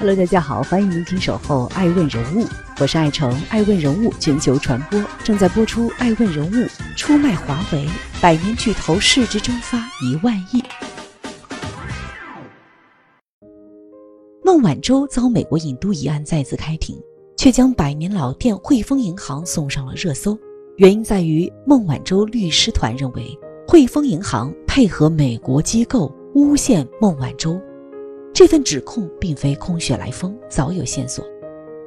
Hello，大家好，欢迎聆听守候爱问人物，我是爱成爱问人物全球传播正在播出爱问人物出卖华为，百年巨头市值蒸发一万亿。孟晚舟遭美国引渡一案再次开庭，却将百年老店汇丰银行送上了热搜。原因在于孟晚舟律师团认为汇丰银行配合美国机构诬陷孟晚舟。这份指控并非空穴来风，早有线索。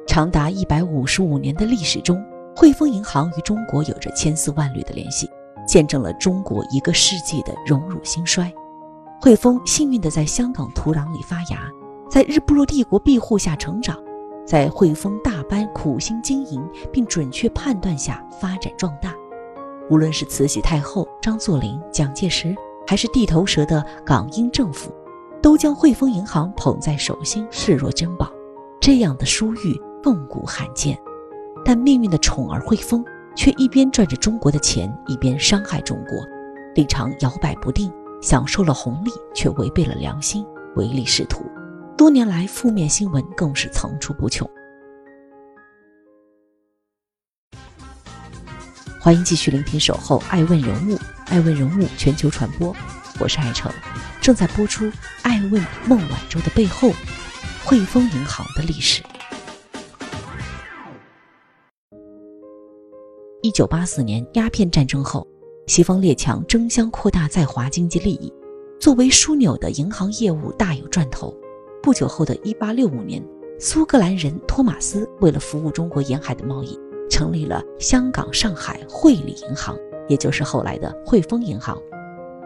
长达一百五十五年的历史中，汇丰银行与中国有着千丝万缕的联系，见证了中国一个世纪的荣辱兴衰。汇丰幸运地在香港土壤里发芽，在日不落帝国庇护下成长，在汇丰大班苦心经营并准确判断下发展壮大。无论是慈禧太后、张作霖、蒋介石，还是地头蛇的港英政府。都将汇丰银行捧在手心，视若珍宝，这样的殊遇亘古罕见。但命运的宠儿汇丰却一边赚着中国的钱，一边伤害中国，立场摇摆不定，享受了红利却违背了良心，唯利是图。多年来，负面新闻更是层出不穷。欢迎继续聆听《守候爱问人物》，爱问人物全球传播，我是爱成。正在播出《爱问孟晚舟的背后》，汇丰银行的历史。一九八四年鸦片战争后，西方列强争相扩大在华经济利益，作为枢纽的银行业务大有赚头。不久后的一八六五年，苏格兰人托马斯为了服务中国沿海的贸易，成立了香港上海汇理银行，也就是后来的汇丰银行。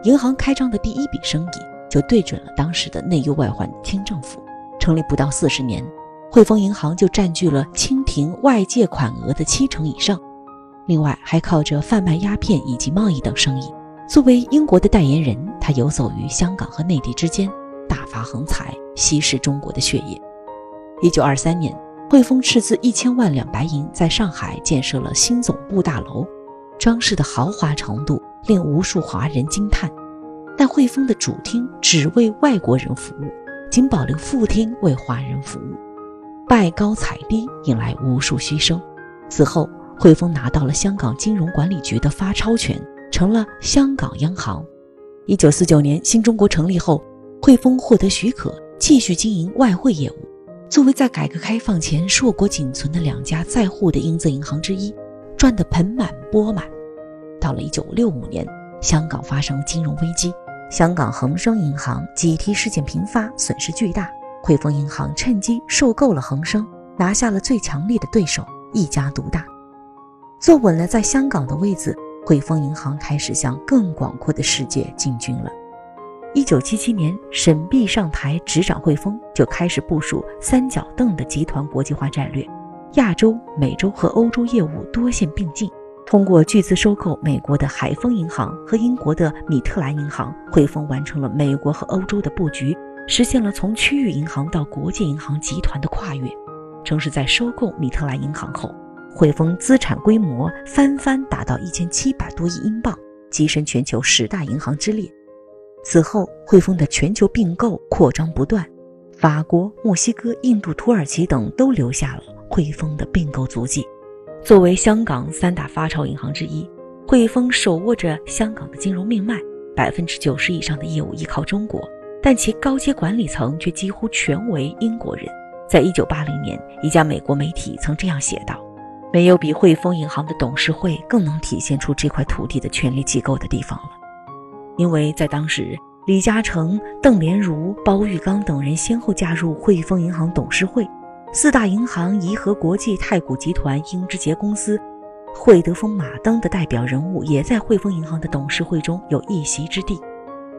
银行开张的第一笔生意就对准了当时的内忧外患清政府。成立不到四十年，汇丰银行就占据了清廷外借款额的七成以上。另外，还靠着贩卖鸦片以及贸易等生意。作为英国的代言人，他游走于香港和内地之间，大发横财，吸食中国的血液。一九二三年，汇丰斥资一千万两白银，在上海建设了新总部大楼，装饰的豪华程度。令无数华人惊叹，但汇丰的主厅只为外国人服务，仅保留副厅为华人服务，拜高踩低，引来无数嘘声。此后，汇丰拿到了香港金融管理局的发钞权，成了香港央行。一九四九年，新中国成立后，汇丰获得许可，继续经营外汇业务。作为在改革开放前硕果仅存的两家在沪的英资银行之一，赚得盆满钵满。到了一九六五年，香港发生金融危机，香港恒生银行挤提事件频发，损失巨大。汇丰银行趁机收购了恒生，拿下了最强力的对手，一家独大，坐稳了在香港的位子。汇丰银行开始向更广阔的世界进军了。一九七七年，沈弼上台执掌汇丰，就开始部署三角凳的集团国际化战略，亚洲、美洲和欧洲业务多线并进。通过巨资收购美国的海丰银行和英国的米特兰银行，汇丰完成了美国和欧洲的布局，实现了从区域银行到国际银行集团的跨越。正是在收购米特兰银行后，汇丰资产规模翻番达到一千七百多亿英镑，跻身全球十大银行之列。此后，汇丰的全球并购扩张不断，法国、墨西哥、印度、土耳其等都留下了汇丰的并购足迹。作为香港三大发钞银行之一，汇丰手握着香港的金融命脉，百分之九十以上的业务依靠中国，但其高阶管理层却几乎全为英国人。在一九八零年，一家美国媒体曾这样写道：“没有比汇丰银行的董事会更能体现出这块土地的权力机构的地方了，因为在当时，李嘉诚、邓莲如、包玉刚等人先后加入汇丰银行董事会。”四大银行怡和国际、太古集团、英之杰公司、惠德丰、马登的代表人物也在汇丰银行的董事会中有一席之地。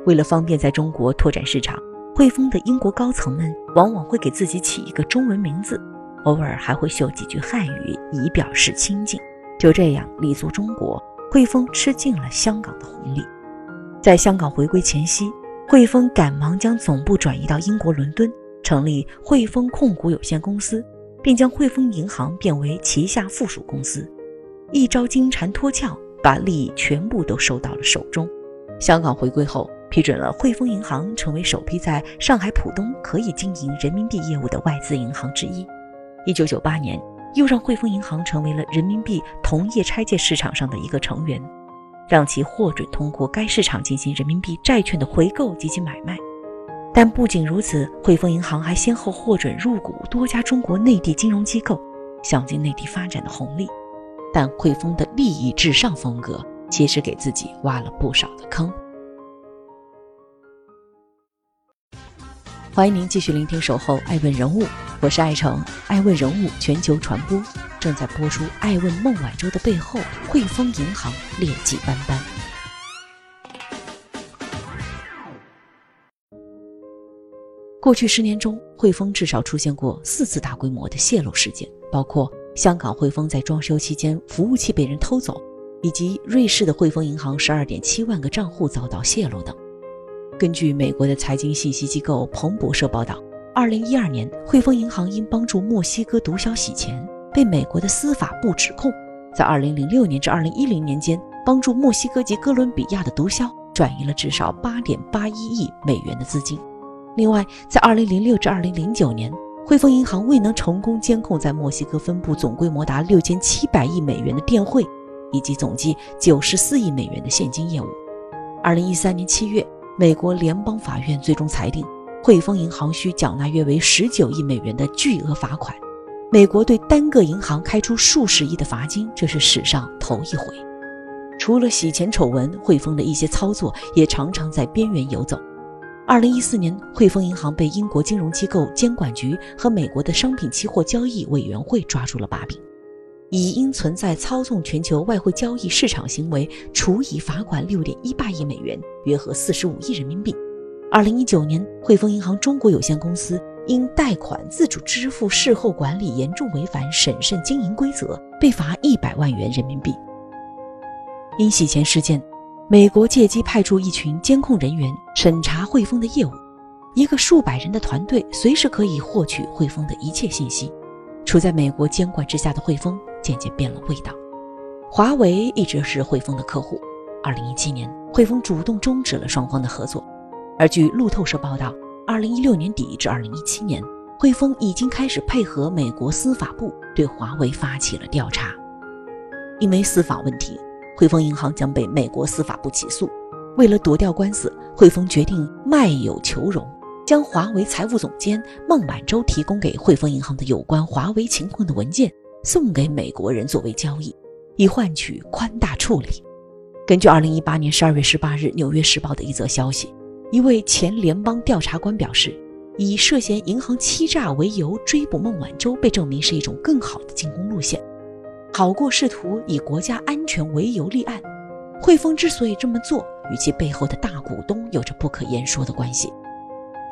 为了方便在中国拓展市场，汇丰的英国高层们往往会给自己起一个中文名字，偶尔还会秀几句汉语以表示亲近。就这样立足中国，汇丰吃尽了香港的红利。在香港回归前夕，汇丰赶忙将总部转移到英国伦敦，成立汇丰控股有限公司，并将汇丰银行变为旗下附属公司。一招金蝉脱壳，把利益全部都收到了手中。香港回归后，批准了汇丰银行成为首批在上海浦东可以经营人民币业务的外资银行之一。一九九八年，又让汇丰银行成为了人民币同业拆借市场上的一个成员。让其获准通过该市场进行人民币债券的回购及其买卖，但不仅如此，汇丰银行还先后获准入股多家中国内地金融机构，享尽内地发展的红利。但汇丰的利益至上风格，其实给自己挖了不少的坑。欢迎您继续聆听《守候爱问人物》，我是爱成，爱问人物全球传播。正在播出《爱问孟晚舟》的背后，汇丰银行劣迹斑斑。过去十年中，汇丰至少出现过四次大规模的泄露事件，包括香港汇丰在装修期间服务器被人偷走，以及瑞士的汇丰银行十二点七万个账户遭到泄露等。根据美国的财经信息机构彭博社报道，二零一二年，汇丰银行因帮助墨西哥毒枭洗钱。被美国的司法部指控，在2006年至2010年间，帮助墨西哥及哥伦比亚的毒枭转移了至少8.81亿美元的资金。另外，在2006至2009年，汇丰银行未能成功监控在墨西哥分部总规模达6700亿美元的电汇，以及总计94亿美元的现金业务。2013年7月，美国联邦法院最终裁定，汇丰银行需缴纳约为19亿美元的巨额罚款。美国对单个银行开出数十亿的罚金，这是史上头一回。除了洗钱丑闻，汇丰的一些操作也常常在边缘游走。二零一四年，汇丰银行被英国金融机构监管局和美国的商品期货交易委员会抓住了把柄，以因存在操纵全球外汇交易市场行为，处以罚款六点一八亿美元，约合四十五亿人民币。二零一九年，汇丰银行中国有限公司。因贷款自主支付事后管理严重违反审慎经营规则，被罚一百万元人民币。因洗钱事件，美国借机派出一群监控人员审查汇丰的业务，一个数百人的团队随时可以获取汇丰的一切信息。处在美国监管之下的汇丰渐渐变了味道。华为一直是汇丰的客户。二零一七年，汇丰主动终止了双方的合作。而据路透社报道。二零一六年底至二零一七年，汇丰已经开始配合美国司法部对华为发起了调查。因为司法问题，汇丰银行将被美国司法部起诉。为了躲掉官司，汇丰决定卖友求荣，将华为财务总监孟晚舟提供给汇丰银行的有关华为情况的文件送给美国人作为交易，以换取宽大处理。根据二零一八年十二月十八日《纽约时报》的一则消息。一位前联邦调查官表示，以涉嫌银行欺诈为由追捕孟晚舟，被证明是一种更好的进攻路线，好过试图以国家安全为由立案。汇丰之所以这么做，与其背后的大股东有着不可言说的关系。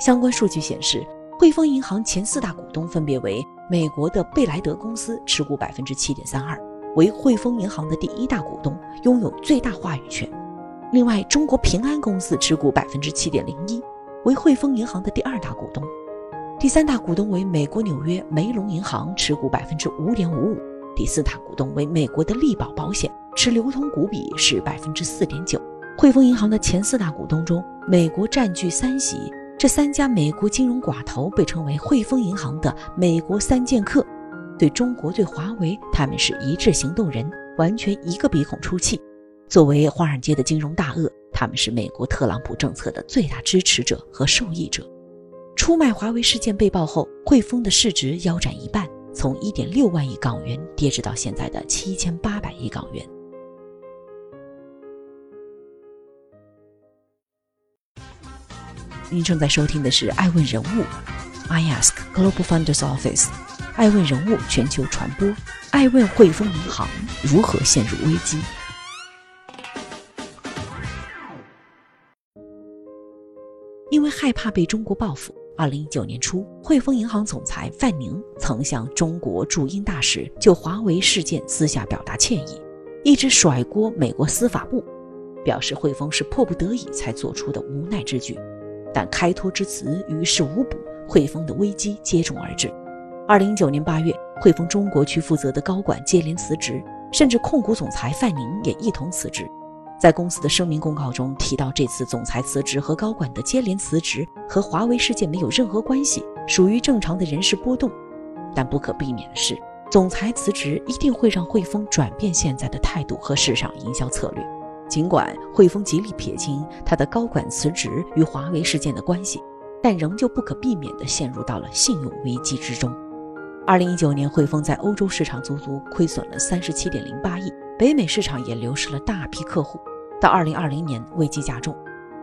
相关数据显示，汇丰银行前四大股东分别为美国的贝莱德公司，持股百分之七点三二，为汇丰银行的第一大股东，拥有最大话语权。另外，中国平安公司持股百分之七点零一，为汇丰银行的第二大股东；第三大股东为美国纽约梅隆银行，持股百分之五点五五；第四大股东为美国的力保保险，持流通股比是百分之四点九。汇丰银行的前四大股东中，美国占据三席，这三家美国金融寡头被称为汇丰银行的“美国三剑客”。对中国、对华为，他们是一致行动人，完全一个鼻孔出气。作为华尔街的金融大鳄，他们是美国特朗普政策的最大支持者和受益者。出卖华为事件被曝后，汇丰的市值腰斩一半，从1.6万亿港元跌至到现在的7800亿港元。您正在收听的是《爱问人物》，I Ask Global Funders Office，爱问人物全球传播，爱问汇丰银行如何陷入危机。因为害怕被中国报复，二零一九年初，汇丰银行总裁范宁曾向中国驻英大使就华为事件私下表达歉意，一直甩锅美国司法部，表示汇丰是迫不得已才做出的无奈之举。但开脱之词于事无补，汇丰的危机接踵而至。二零一九年八月，汇丰中国区负责的高管接连辞职，甚至控股总裁范宁也一同辞职。在公司的声明公告中提到，这次总裁辞职和高管的接连辞职和华为事件没有任何关系，属于正常的人事波动。但不可避免的是，总裁辞职一定会让汇丰转变现在的态度和市场营销策略。尽管汇丰极力撇清他的高管辞职与华为事件的关系，但仍旧不可避免地陷入到了信用危机之中。二零一九年，汇丰在欧洲市场足足亏损了三十七点零八亿，北美市场也流失了大批客户。到二零二零年，危机加重。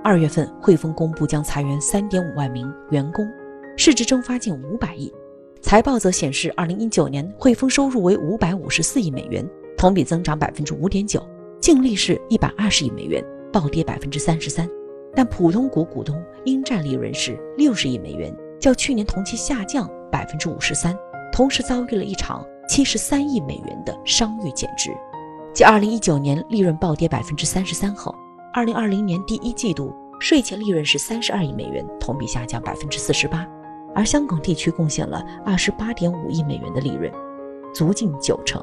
二月份，汇丰公布将裁员三点五万名员工，市值蒸发近五百亿。财报则显示，二零一九年汇丰收入为五百五十四亿美元，同比增长百分之五点九，净利是一百二十亿美元，暴跌百分之三十三。但普通股股东应占利润是六十亿美元，较去年同期下降百分之五十三，同时遭遇了一场七十三亿美元的商誉减值。继2019年利润暴跌百分之三十三后，2020年第一季度税前利润是三十二亿美元，同比下降百分之四十八，而香港地区贡献了二十八点五亿美元的利润，足近九成。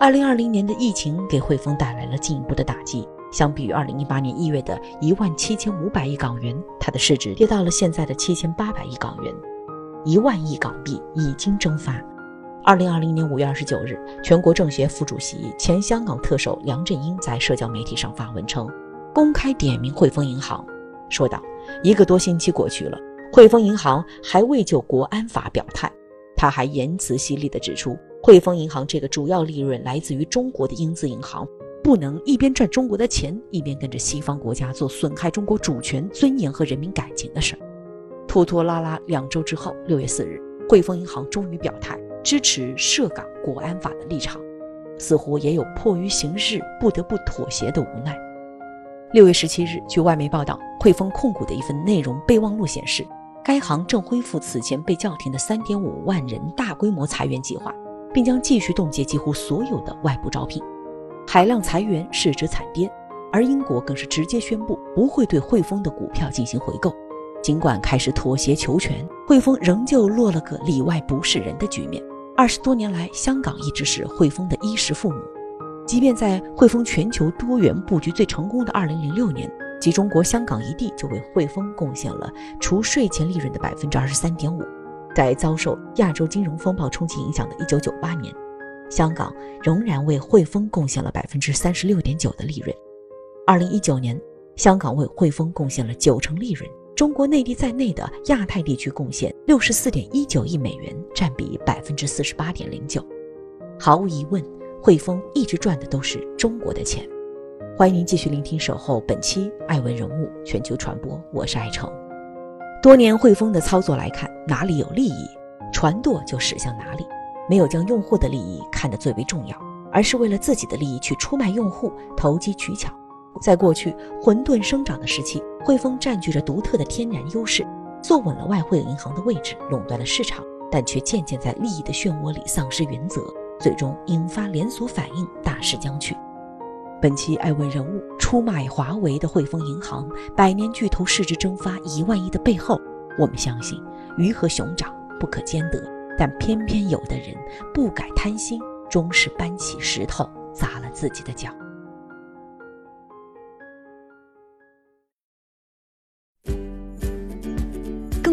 2020年的疫情给汇丰带来了进一步的打击，相比于2018年1月的一万七千五百亿港元，它的市值跌到了现在的七千八百亿港元，一万亿港币已经蒸发。二零二零年五月二十九日，全国政协副主席、前香港特首梁振英在社交媒体上发文称，公开点名汇丰银行，说道：“一个多星期过去了，汇丰银行还未就国安法表态。”他还言辞犀利地指出，汇丰银行这个主要利润来自于中国的英资银行，不能一边赚中国的钱，一边跟着西方国家做损害中国主权、尊严和人民感情的事儿。拖拖拉拉两周之后，六月四日，汇丰银行终于表态。支持涉港国安法的立场，似乎也有迫于形势不得不妥协的无奈。六月十七日，据外媒报道，汇丰控股的一份内容备忘录显示，该行正恢复此前被叫停的三点五万人大规模裁员计划，并将继续冻结几乎所有的外部招聘。海量裁员，市值惨跌，而英国更是直接宣布不会对汇丰的股票进行回购。尽管开始妥协求全，汇丰仍旧落了个里外不是人的局面。二十多年来，香港一直是汇丰的衣食父母。即便在汇丰全球多元布局最成功的2006年，集中国香港一地就为汇丰贡献了除税前利润的百分之二十三点五。在遭受亚洲金融风暴冲击影响的1998年，香港仍然为汇丰贡献了百分之三十六点九的利润。2019年，香港为汇丰贡献了九成利润。中国内地在内的亚太地区贡献六十四点一九亿美元，占比百分之四十八点零九。毫无疑问，汇丰一直赚的都是中国的钱。欢迎您继续聆听《守候》本期爱问人物全球传播，我是爱成。多年汇丰的操作来看，哪里有利益，船舵就驶向哪里，没有将用户的利益看得最为重要，而是为了自己的利益去出卖用户，投机取巧。在过去混沌生长的时期，汇丰占据着独特的天然优势，坐稳了外汇银行的位置，垄断了市场，但却渐渐在利益的漩涡里丧失原则，最终引发连锁反应，大势将去。本期爱问人物出卖华为的汇丰银行，百年巨头市值蒸发一万亿的背后，我们相信鱼和熊掌不可兼得，但偏偏有的人不改贪心，终是搬起石头砸了自己的脚。